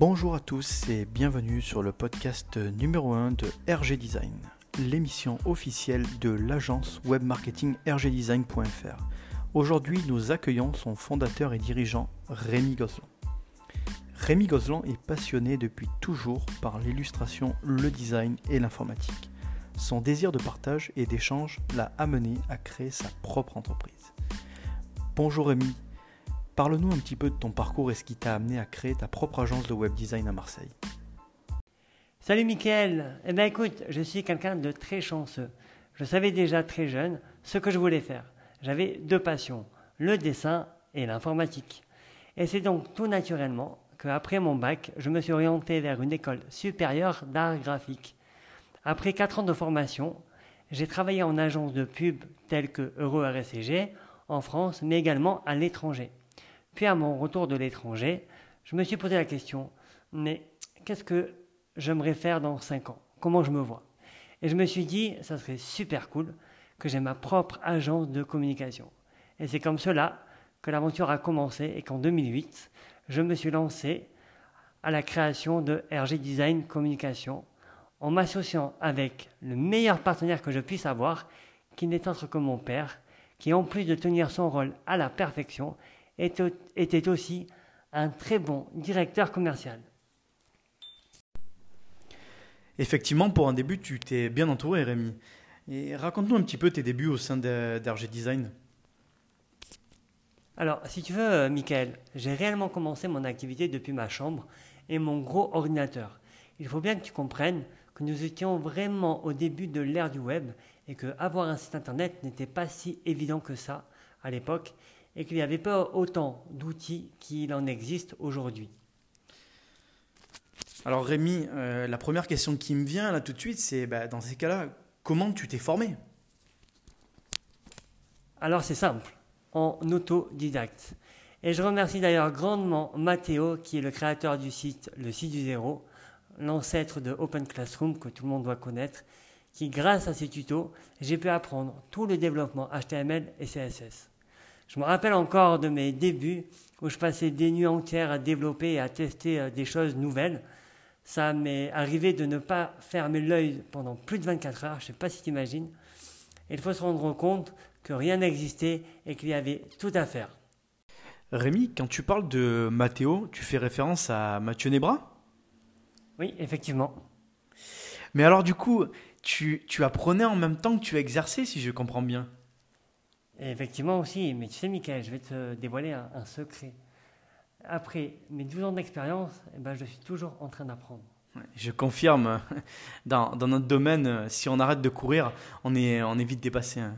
Bonjour à tous et bienvenue sur le podcast numéro 1 de RG Design, l'émission officielle de l'agence web marketing rgdesign.fr. Aujourd'hui, nous accueillons son fondateur et dirigeant Rémi Gozlan. Rémi Gozlan est passionné depuis toujours par l'illustration, le design et l'informatique. Son désir de partage et d'échange l'a amené à créer sa propre entreprise. Bonjour Rémi, parle-nous un petit peu de ton parcours et ce qui t'a amené à créer ta propre agence de web design à Marseille. Salut Mickaël, eh bien écoute, je suis quelqu'un de très chanceux. Je savais déjà très jeune ce que je voulais faire. J'avais deux passions, le dessin et l'informatique. Et c'est donc tout naturellement qu'après mon bac, je me suis orienté vers une école supérieure d'art graphique. Après 4 ans de formation, j'ai travaillé en agence de pub telle que Euro RSCG en France, mais également à l'étranger. À mon retour de l'étranger, je me suis posé la question, mais qu'est-ce que j'aimerais faire dans 5 ans? Comment je me vois? Et je me suis dit, ça serait super cool que j'ai ma propre agence de communication. Et c'est comme cela que l'aventure a commencé et qu'en 2008, je me suis lancé à la création de RG Design Communication en m'associant avec le meilleur partenaire que je puisse avoir, qui n'est autre que mon père, qui en plus de tenir son rôle à la perfection, était aussi un très bon directeur commercial. Effectivement, pour un début, tu t'es bien entouré, Rémi. Et raconte-nous un petit peu tes débuts au sein d'RG Design. Alors, si tu veux, Michael, j'ai réellement commencé mon activité depuis ma chambre et mon gros ordinateur. Il faut bien que tu comprennes que nous étions vraiment au début de l'ère du web et que avoir un site internet n'était pas si évident que ça à l'époque et qu'il n'y avait pas autant d'outils qu'il en existe aujourd'hui. Alors Rémi, euh, la première question qui me vient là tout de suite, c'est bah, dans ces cas-là, comment tu t'es formé? Alors c'est simple en autodidacte. Et je remercie d'ailleurs grandement Matteo, qui est le créateur du site Le Site du Zéro, l'ancêtre de Open Classroom que tout le monde doit connaître, qui grâce à ses tutos, j'ai pu apprendre tout le développement HTML et CSS. Je me rappelle encore de mes débuts où je passais des nuits entières à développer et à tester euh, des choses nouvelles. Ça m'est arrivé de ne pas fermer l'œil pendant plus de 24 heures, je ne sais pas si tu imagines. Il faut se rendre compte que rien n'existait et qu'il y avait tout à faire. Rémi, quand tu parles de Mathéo, tu fais référence à Mathieu Nebra? Oui, effectivement. Mais alors du coup, tu, apprenais en même temps que tu exerçais, si je comprends bien? Effectivement aussi, mais tu sais Michael, je vais te dévoiler un, secret. Après mes 12 ans d'expérience, eh ben, je suis toujours en train d'apprendre. Je confirme, dans, notre domaine, si on arrête de courir, on est, on est vite dépassé. Hein.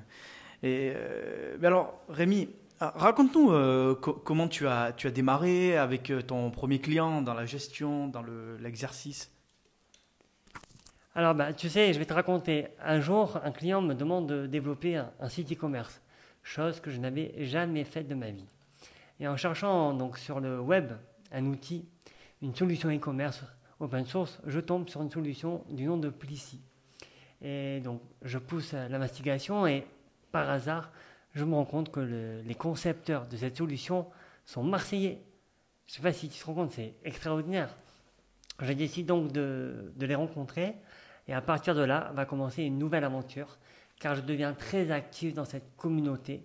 Et, euh, mais alors, Rémi, ah, raconte-nous euh, comment tu as, tu as démarré avec euh, ton premier client dans la gestion, dans l'exercice? alors, bah, tu sais, je vais te raconter. Un jour, un client me demande de développer un, un site e-commerce, chose que je n'avais jamais faite de ma vie. Et en cherchant donc sur le web un outil, une solution e-commerce open source, je tombe sur une solution du nom de Plissy. Et donc, je pousse la mastigation et par hasard, je me rends compte que les concepteurs de cette solution sont marseillais. Je ne sais pas si tu te rends compte, c'est extraordinaire. Je décide donc de, les rencontrer et à partir de là va commencer une nouvelle aventure car je deviens très actif dans cette communauté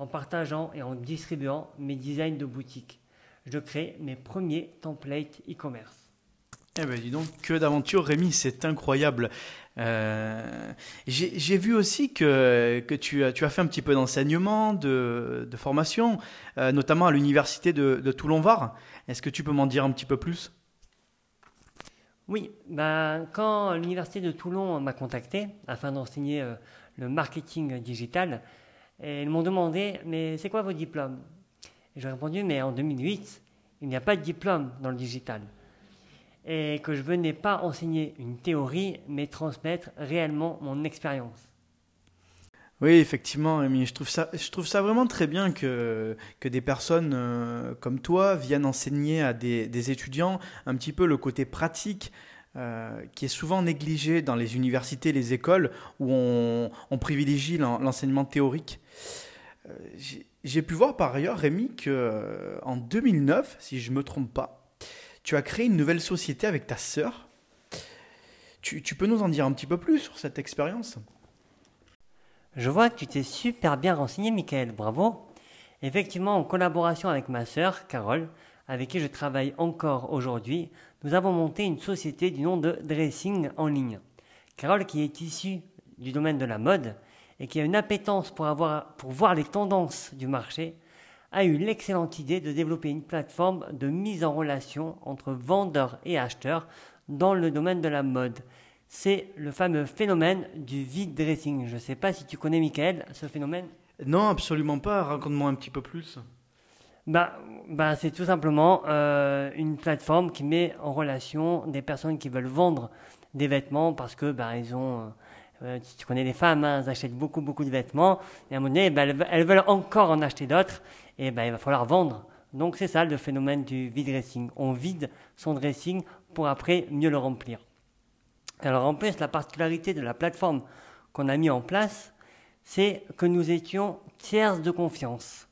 en partageant et en distribuant mes designs de boutique. Je crée mes premiers templates e-commerce. Eh ben dis donc, que d'aventure Rémi, c'est incroyable. Euh, j'ai vu aussi que, tu, as, fait un petit peu d'enseignement, de, formation, euh, notamment à l'université de Toulon-Var. Est-ce que tu peux m'en dire un petit peu plus? Oui, ben, quand l'université de Toulon m'a contacté afin d'enseigner euh, le marketing digital, ils m'ont demandé Mais c'est quoi vos diplômes? J'ai répondu Mais en 2008, il n'y a pas de diplôme dans le digital et que je venais pas enseigner une théorie, mais transmettre réellement mon expérience. Oui, effectivement, Amy, je trouve ça, je trouve ça vraiment très bien que, que des personnes euh, comme toi viennent enseigner à des, des, étudiants un petit peu le côté pratique euh, qui est souvent négligé dans les universités, les écoles, où on, privilégie l'enseignement théorique. Euh, j'ai pu voir par ailleurs, Rémi, qu'en 2009, si je ne me trompe pas, tu as créé une nouvelle société avec ta sœur. Tu, tu peux nous en dire un petit peu plus sur cette expérience? Je vois que tu t'es super bien renseigné, Michael. Bravo. Effectivement, en collaboration avec ma sœur, Carole, avec qui je travaille encore aujourd'hui, nous avons monté une société du nom de Dressing en ligne. Carole, qui est issue du domaine de la mode et qui a une appétence pour, avoir, pour voir les tendances du marché, a eu l'excellente idée de développer une plateforme de mise en relation entre vendeurs et acheteurs dans le domaine de la mode. C'est le fameux phénomène du vide dressing. Je ne sais pas si tu connais, Michael, ce phénomène. Non, absolument pas. Raconte-moi un petit peu plus. Bah, bah, c'est tout simplement euh, une plateforme qui met en relation des personnes qui veulent vendre des vêtements parce que bah, ils ont, euh, euh, tu connais les femmes, hein, elles achètent beaucoup beaucoup de vêtements et à un moment donné, bah, elles, veulent encore en acheter d'autres et bah, il va falloir vendre. Donc c'est ça le phénomène du vide dressing. On vide son dressing pour après mieux le remplir. Alors en plus, la particularité de la plateforme qu'on a mis en place, c'est que nous étions tiers de confiance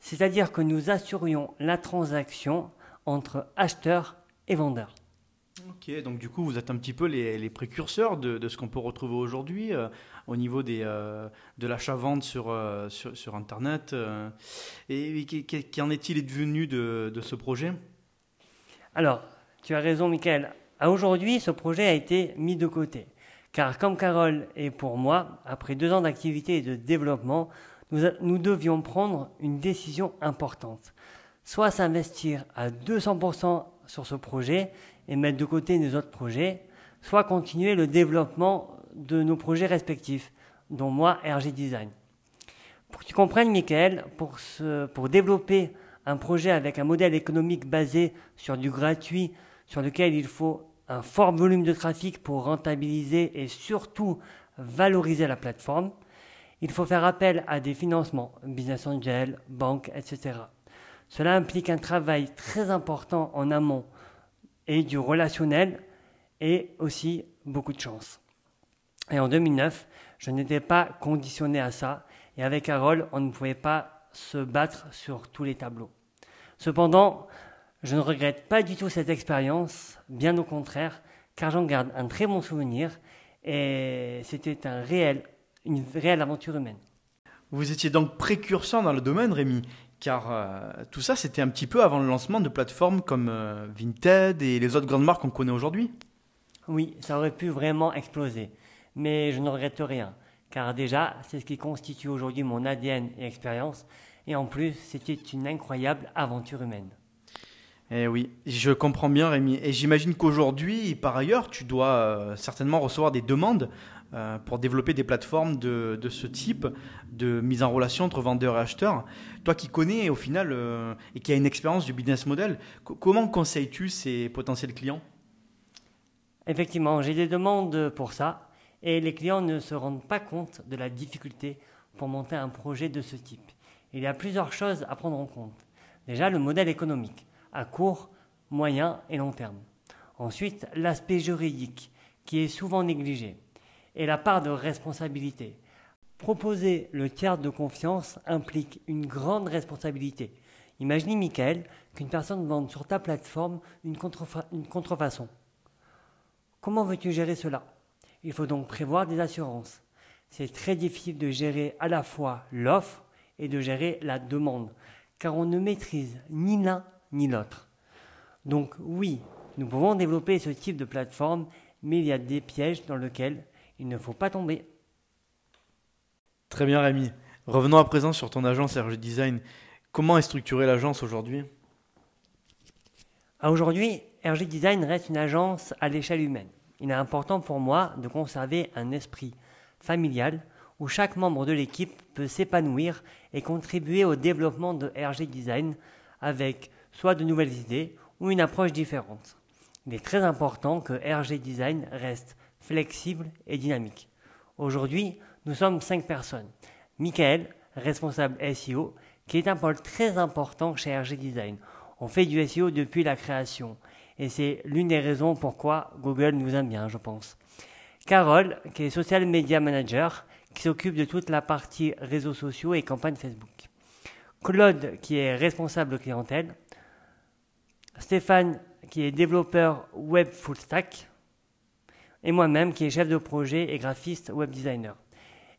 c'est-à-dire que nous assurions la transaction entre acheteur et vendeur. Ok, donc du coup, vous êtes un petit peu les, précurseurs de, ce qu'on peut retrouver aujourd'hui euh, au niveau des, euh, de l'achat-vente sur, euh, sur, Internet. et qu'en est-il devenu de, de ce projet? Alors, tu as raison, Michael. Aujourd'hui, ce projet a été mis de côté. Car comme Carole et pour moi, après deux ans d'activité et de développement, nous, devions prendre une décision importante. Soit s'investir à 200% sur ce projet et mettre de côté nos autres projets, soit continuer le développement de nos projets respectifs, dont moi, RG Design. Pour que tu comprennes, Michael, pour, pour développer un projet avec un modèle économique basé sur du gratuit, sur lequel il faut un fort volume de trafic pour rentabiliser et surtout valoriser la plateforme, il faut faire appel à des financements, business angel, banques, etc. Cela implique un travail très important en amont et du relationnel et aussi beaucoup de chance. Et en 2009, je n'étais pas conditionné à ça et avec Carole, on ne pouvait pas se battre sur tous les tableaux. Cependant, je ne regrette pas du tout cette expérience, bien au contraire, car j'en garde un très bon souvenir et c'était un réel une réelle aventure humaine. Vous étiez donc précurseur dans le domaine, Rémi, car euh, tout ça, c'était un petit peu avant le lancement de plateformes comme euh, Vinted et les autres grandes marques qu'on connaît aujourd'hui. Oui, ça aurait pu vraiment exploser, mais je ne regrette rien, car déjà, c'est ce qui constitue aujourd'hui mon ADN et expérience, et en plus, c'était une incroyable aventure humaine. Eh oui, je comprends bien Rémi. Et j'imagine qu'aujourd'hui, par ailleurs, tu dois euh, certainement recevoir des demandes euh, pour développer des plateformes de, ce type de mise en relation entre vendeurs et acheteurs. Toi qui connais au final euh, et qui as une expérience du business model, comment conseilles-tu ces potentiels clients? Effectivement, j'ai des demandes pour ça et les clients ne se rendent pas compte de la difficulté pour monter un projet de ce type. Il y a plusieurs choses à prendre en compte. Déjà, le modèle économique, à court, moyen et long terme. Ensuite, l'aspect juridique, qui est souvent négligé et la part de responsabilité. Proposer le tiers de confiance implique une grande responsabilité. Imaginez, Michael, qu'une personne vende sur ta plateforme une, une contrefaçon. Comment veux-tu gérer cela? Il faut donc prévoir des assurances. C'est très difficile de gérer à la fois l'offre et de gérer la demande, car on ne maîtrise ni l'un ni l'autre. Donc oui, nous pouvons développer ce type de plateforme, mais il y a des pièges dans lesquels il ne faut pas tomber. Très bien Rémi. Revenons à présent sur ton agence RG Design. Comment est structurée l'agence aujourd'hui? Aujourd'hui, RG Design reste une agence à l'échelle humaine. Il est important pour moi de conserver un esprit familial où chaque membre de l'équipe peut s'épanouir et contribuer au développement de RG Design avec soit de nouvelles idées ou une approche différente. Il est très important que RG Design reste flexible et dynamique. Aujourd'hui, nous sommes cinq personnes. Michael, responsable SEO, qui est un pôle très important chez RG Design. On fait du SEO depuis la création et c'est l'une des raisons pourquoi Google nous aime bien, je pense. Carole, qui est social media manager, qui s'occupe de toute la partie réseaux sociaux et campagne Facebook. Claude, qui est responsable clientèle. Stéphane, qui est développeur web full stack, et moi-même qui est chef de projet et graphiste web designer.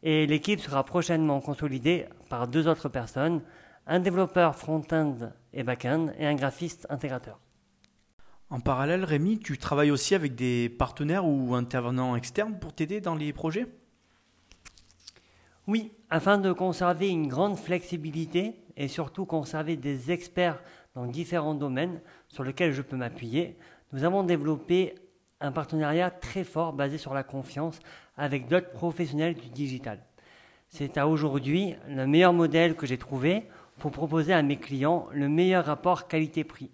Et l'équipe sera prochainement consolidée par deux autres personnes, un développeur front-end et back-end et un graphiste intégrateur. En parallèle, Rémi, tu travailles aussi avec des partenaires ou intervenants externes pour t'aider dans les projets? Oui, afin de conserver une grande flexibilité et surtout conserver des experts dans différents domaines sur lesquels je peux m'appuyer, nous avons développé un partenariat très fort basé sur la confiance avec d'autres professionnels du digital. C'est à aujourd'hui le meilleur modèle que j'ai trouvé pour proposer à mes clients le meilleur rapport qualité-prix,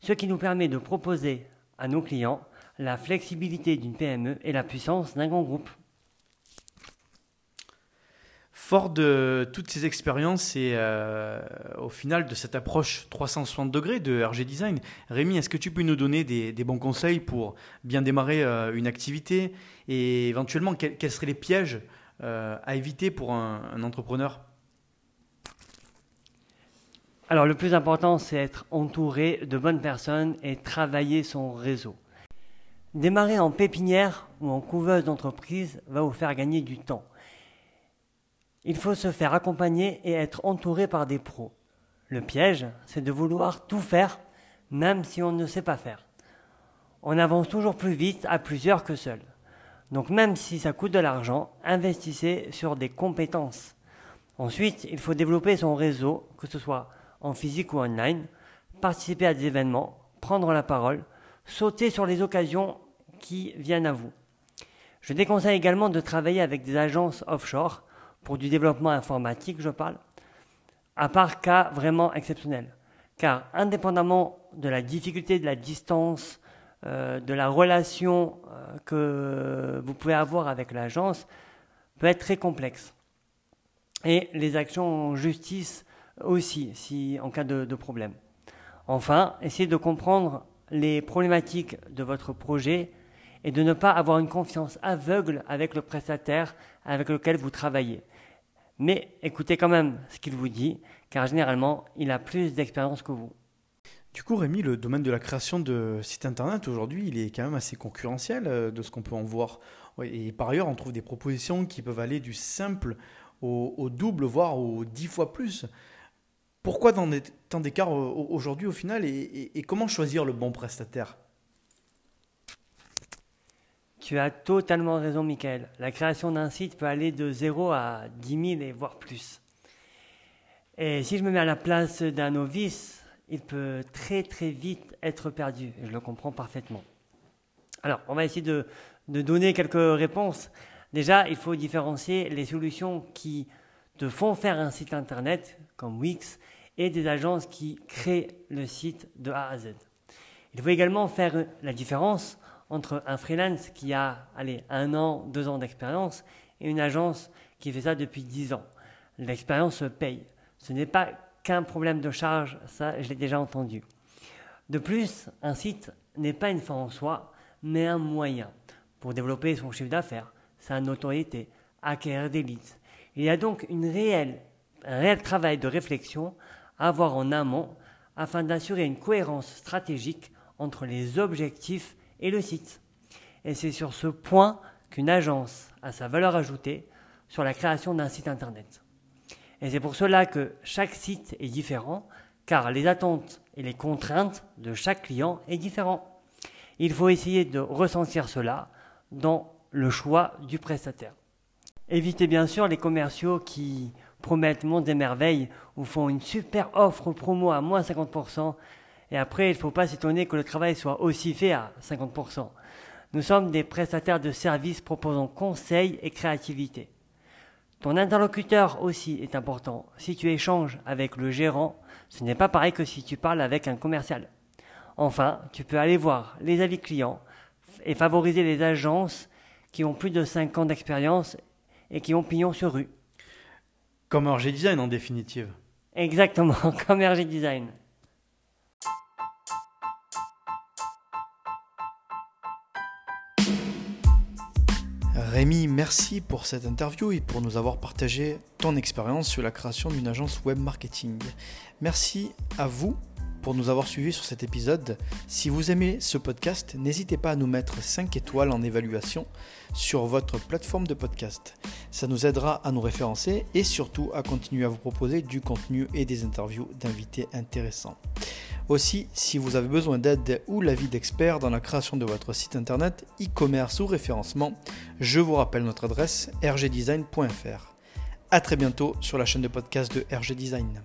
ce qui nous permet de proposer à nos clients la flexibilité d'une PME et la puissance d'un grand groupe. Fort de toutes ces expériences et euh, au final de cette approche 360 degrés de RG Design, Rémi, est-ce que tu peux nous donner des, bons conseils pour bien démarrer euh, une activité et éventuellement quels, seraient les pièges euh, à éviter pour un, entrepreneur? Alors le plus important, c'est être entouré de bonnes personnes et travailler son réseau. Démarrer en pépinière ou en couveuse d'entreprise va vous faire gagner du temps. Il faut se faire accompagner et être entouré par des pros. Le piège, c'est de vouloir tout faire, même si on ne sait pas faire. On avance toujours plus vite à plusieurs que seul. Donc même si ça coûte de l'argent, investissez sur des compétences. Ensuite, il faut développer son réseau, que ce soit en physique ou online, participer à des événements, prendre la parole, sauter sur les occasions qui viennent à vous. Je déconseille également de travailler avec des agences offshore pour du développement informatique, je parle, à part cas vraiment exceptionnels. Car indépendamment de la difficulté, de la distance, euh, de la relation euh, que vous pouvez avoir avec l'agence, peut être très complexe. Et les actions en justice aussi, si, en cas de problème. Enfin, essayez de comprendre les problématiques de votre projet et de ne pas avoir une confiance aveugle avec le prestataire avec lequel vous travaillez. Mais écoutez quand même ce qu'il vous dit, car généralement, il a plus d'expérience que vous. Du coup, Rémi, le domaine de la création de sites internet aujourd'hui, il est quand même assez concurrentiel euh, de ce qu'on peut en voir. Et par ailleurs, on trouve des propositions qui peuvent aller du simple au, double, voire au dix fois plus. Pourquoi tant d'écarts euh, aujourd'hui au final et comment choisir le bon prestataire? Tu as totalement raison, Michael. La création d'un site peut aller de 0 à 10 000 et voire plus. Et si je me mets à la place d'un novice, il peut très très vite être perdu. je le comprends parfaitement. Alors, on va essayer de, de donner quelques réponses. Déjà, il faut différencier les solutions qui te font faire un site internet, comme Wix, et des agences qui créent le site de A à Z. Il faut également faire la différence entre un freelance qui a allez, un an, deux ans d'expérience et une agence qui fait ça depuis dix ans. L'expérience paye. Ce n'est pas qu'un problème de charge, ça je l'ai déjà entendu. De plus, un site n'est pas une fin en soi, mais un moyen pour développer son chiffre d'affaires, sa notoriété, acquérir des leads. Il y a donc une réelle, un réel travail de réflexion à avoir en amont afin d'assurer une cohérence stratégique entre les objectifs et le site. Et c'est sur ce point qu'une agence a sa valeur ajoutée sur la création d'un site Internet. Et c'est pour cela que chaque site est différent, car les attentes et les contraintes de chaque client est différent. Il faut essayer de ressentir cela dans le choix du prestataire. Évitez bien sûr les commerciaux qui promettent monts des merveilles ou font une super offre promo à moins 50% et après, il ne faut pas s'étonner que le travail soit aussi fait à 50%. Nous sommes des prestataires de services proposant conseil et créativité. Ton interlocuteur aussi est important. Si tu échanges avec le gérant, ce n'est pas pareil que si tu parles avec un commercial. Enfin, tu peux aller voir les avis clients et favoriser les agences qui ont plus de 5 ans d'expérience et qui ont pignon sur rue. Comme RG Design en définitive. Exactement, comme RG Design. Rémi, merci pour cette interview et pour nous avoir partagé ton expérience sur la création d'une agence web marketing. Merci à vous pour nous avoir suivis sur cet épisode. Si vous aimez ce podcast, n'hésitez pas à nous mettre 5 étoiles en évaluation sur votre plateforme de podcast. Ça nous aidera à nous référencer et surtout à continuer à vous proposer du contenu et des interviews d'invités intéressants. Aussi, si vous avez besoin d'aide ou l'avis d'experts dans la création de votre site internet, e-commerce ou référencement, je vous rappelle notre adresse rgdesign.fr. A très bientôt sur la chaîne de podcast de RG Design.